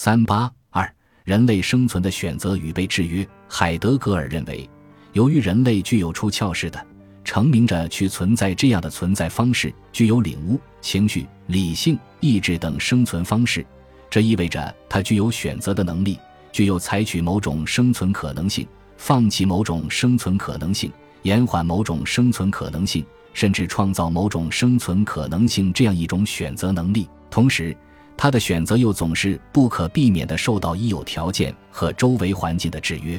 三八二，人类生存的选择与被制约。海德格尔认为，由于人类具有出窍式的、成名着去存在这样的存在方式，具有领悟、情绪、理性、意志等生存方式，这意味着他具有选择的能力，具有采取某种生存可能性、放弃某种生存可能性、延缓某种生存可能性。甚至创造某种生存可能性，这样一种选择能力。同时，他的选择又总是不可避免地受到已有条件和周围环境的制约。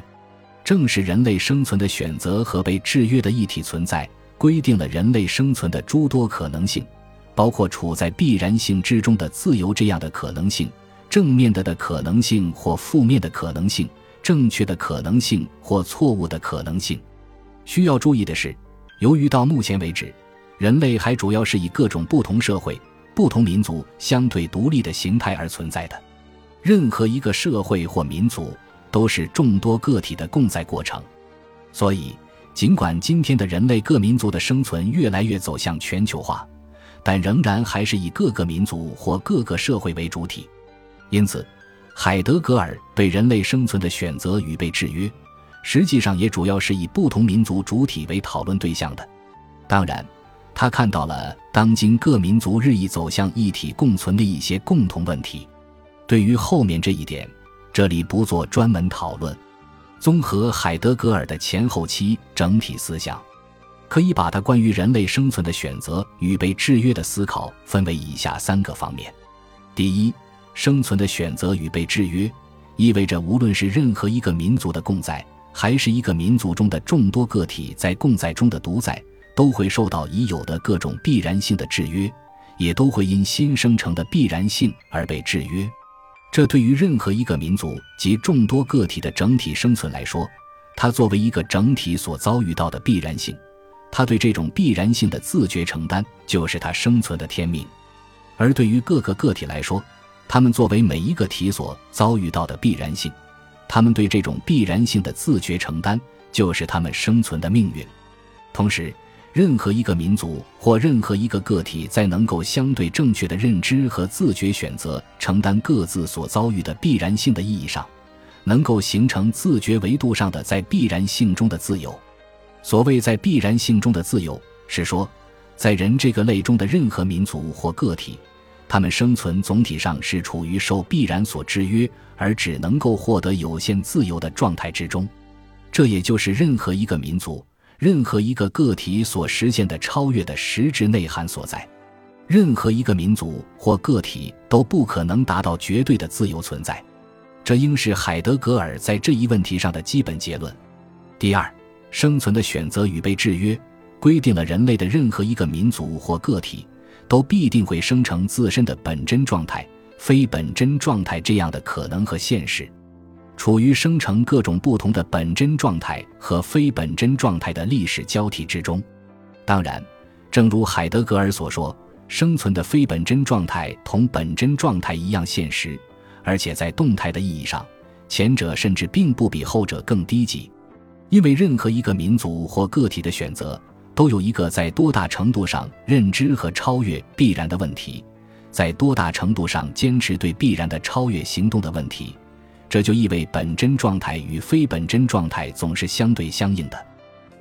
正是人类生存的选择和被制约的一体存在，规定了人类生存的诸多可能性，包括处在必然性之中的自由这样的可能性、正面的的可能性或负面的可能性、正确的可能性或错误的可能性。需要注意的是。由于到目前为止，人类还主要是以各种不同社会、不同民族相对独立的形态而存在的。任何一个社会或民族都是众多个体的共在过程。所以，尽管今天的人类各民族的生存越来越走向全球化，但仍然还是以各个民族或各个社会为主体。因此，海德格尔对人类生存的选择与被制约。实际上也主要是以不同民族主体为讨论对象的。当然，他看到了当今各民族日益走向一体共存的一些共同问题。对于后面这一点，这里不做专门讨论。综合海德格尔的前后期整体思想，可以把他关于人类生存的选择与被制约的思考分为以下三个方面：第一，生存的选择与被制约，意味着无论是任何一个民族的共在。还是一个民族中的众多个体在共在中的独在，都会受到已有的各种必然性的制约，也都会因新生成的必然性而被制约。这对于任何一个民族及众多个体的整体生存来说，它作为一个整体所遭遇到的必然性，它对这种必然性的自觉承担，就是它生存的天命；而对于各个个体来说，他们作为每一个体所遭遇到的必然性。他们对这种必然性的自觉承担，就是他们生存的命运。同时，任何一个民族或任何一个个体，在能够相对正确的认知和自觉选择承担各自所遭遇的必然性的意义上，能够形成自觉维度上的在必然性中的自由。所谓在必然性中的自由，是说，在人这个类中的任何民族或个体。他们生存总体上是处于受必然所制约，而只能够获得有限自由的状态之中。这也就是任何一个民族、任何一个个体所实现的超越的实质内涵所在。任何一个民族或个体都不可能达到绝对的自由存在。这应是海德格尔在这一问题上的基本结论。第二，生存的选择与被制约，规定了人类的任何一个民族或个体。都必定会生成自身的本真状态、非本真状态这样的可能和现实，处于生成各种不同的本真状态和非本真状态的历史交替之中。当然，正如海德格尔所说，生存的非本真状态同本真状态一样现实，而且在动态的意义上，前者甚至并不比后者更低级，因为任何一个民族或个体的选择。都有一个在多大程度上认知和超越必然的问题，在多大程度上坚持对必然的超越行动的问题，这就意味本真状态与非本真状态总是相对相应的。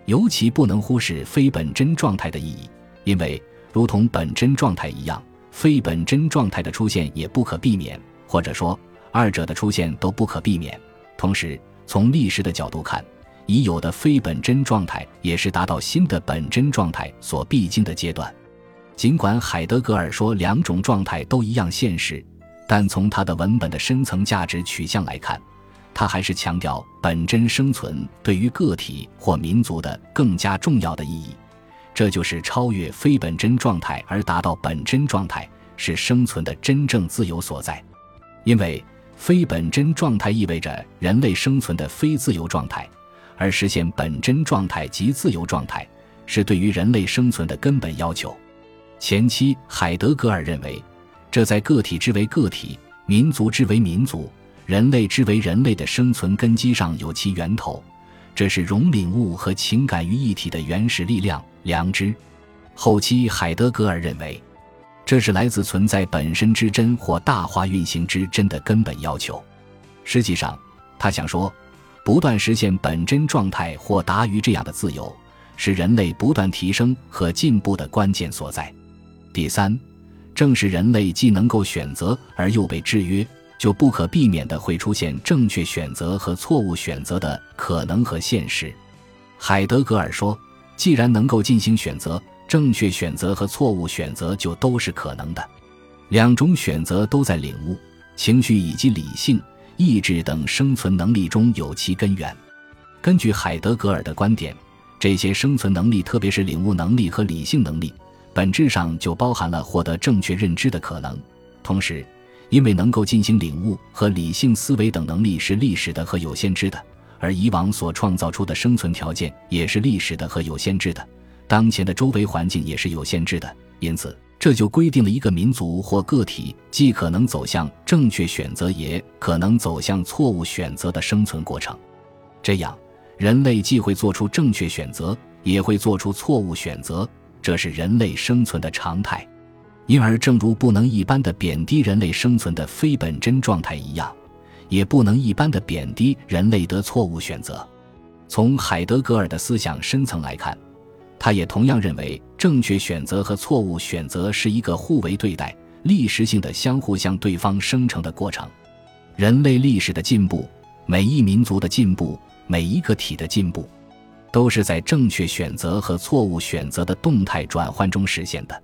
尤其不能忽视非本真状态的意义，因为如同本真状态一样，非本真状态的出现也不可避免，或者说二者的出现都不可避免。同时，从历史的角度看。已有的非本真状态也是达到新的本真状态所必经的阶段。尽管海德格尔说两种状态都一样现实，但从他的文本的深层价值取向来看，他还是强调本真生存对于个体或民族的更加重要的意义。这就是超越非本真状态而达到本真状态，是生存的真正自由所在。因为非本真状态意味着人类生存的非自由状态。而实现本真状态及自由状态，是对于人类生存的根本要求。前期，海德格尔认为，这在个体之为个体、民族之为民族、人类之为人类的生存根基上有其源头，这是融领悟和情感于一体的原始力量——良知。后期，海德格尔认为，这是来自存在本身之真或大化运行之真的根本要求。实际上，他想说，不断实现本真状态或达于这样的自由，是人类不断提升和进步的关键所在。第三，正是人类既能够选择而又被制约，就不可避免的会出现正确选择和错误选择的可能和现实。海德格尔说：“既然能够进行选择，正确选择和错误选择就都是可能的。两种选择都在领悟、情绪以及理性、意志等生存能力中有其根源。根据海德格尔的观点，这些生存能力，特别是领悟能力和理性能力。”本质上就包含了获得正确认知的可能。同时，因为能够进行领悟和理性思维等能力是历史的和有限制的，而以往所创造出的生存条件也是历史的和有限制的，当前的周围环境也是有限制的。因此，这就规定了一个民族或个体既可能走向正确选择，也可能走向错误选择的生存过程。这样，人类既会做出正确选择，也会做出错误选择。这是人类生存的常态，因而，正如不能一般的贬低人类生存的非本真状态一样，也不能一般的贬低人类的错误选择。从海德格尔的思想深层来看，他也同样认为，正确选择和错误选择是一个互为对待、历史性的相互向对方生成的过程。人类历史的进步，每一民族的进步，每一个体的进步。都是在正确选择和错误选择的动态转换中实现的。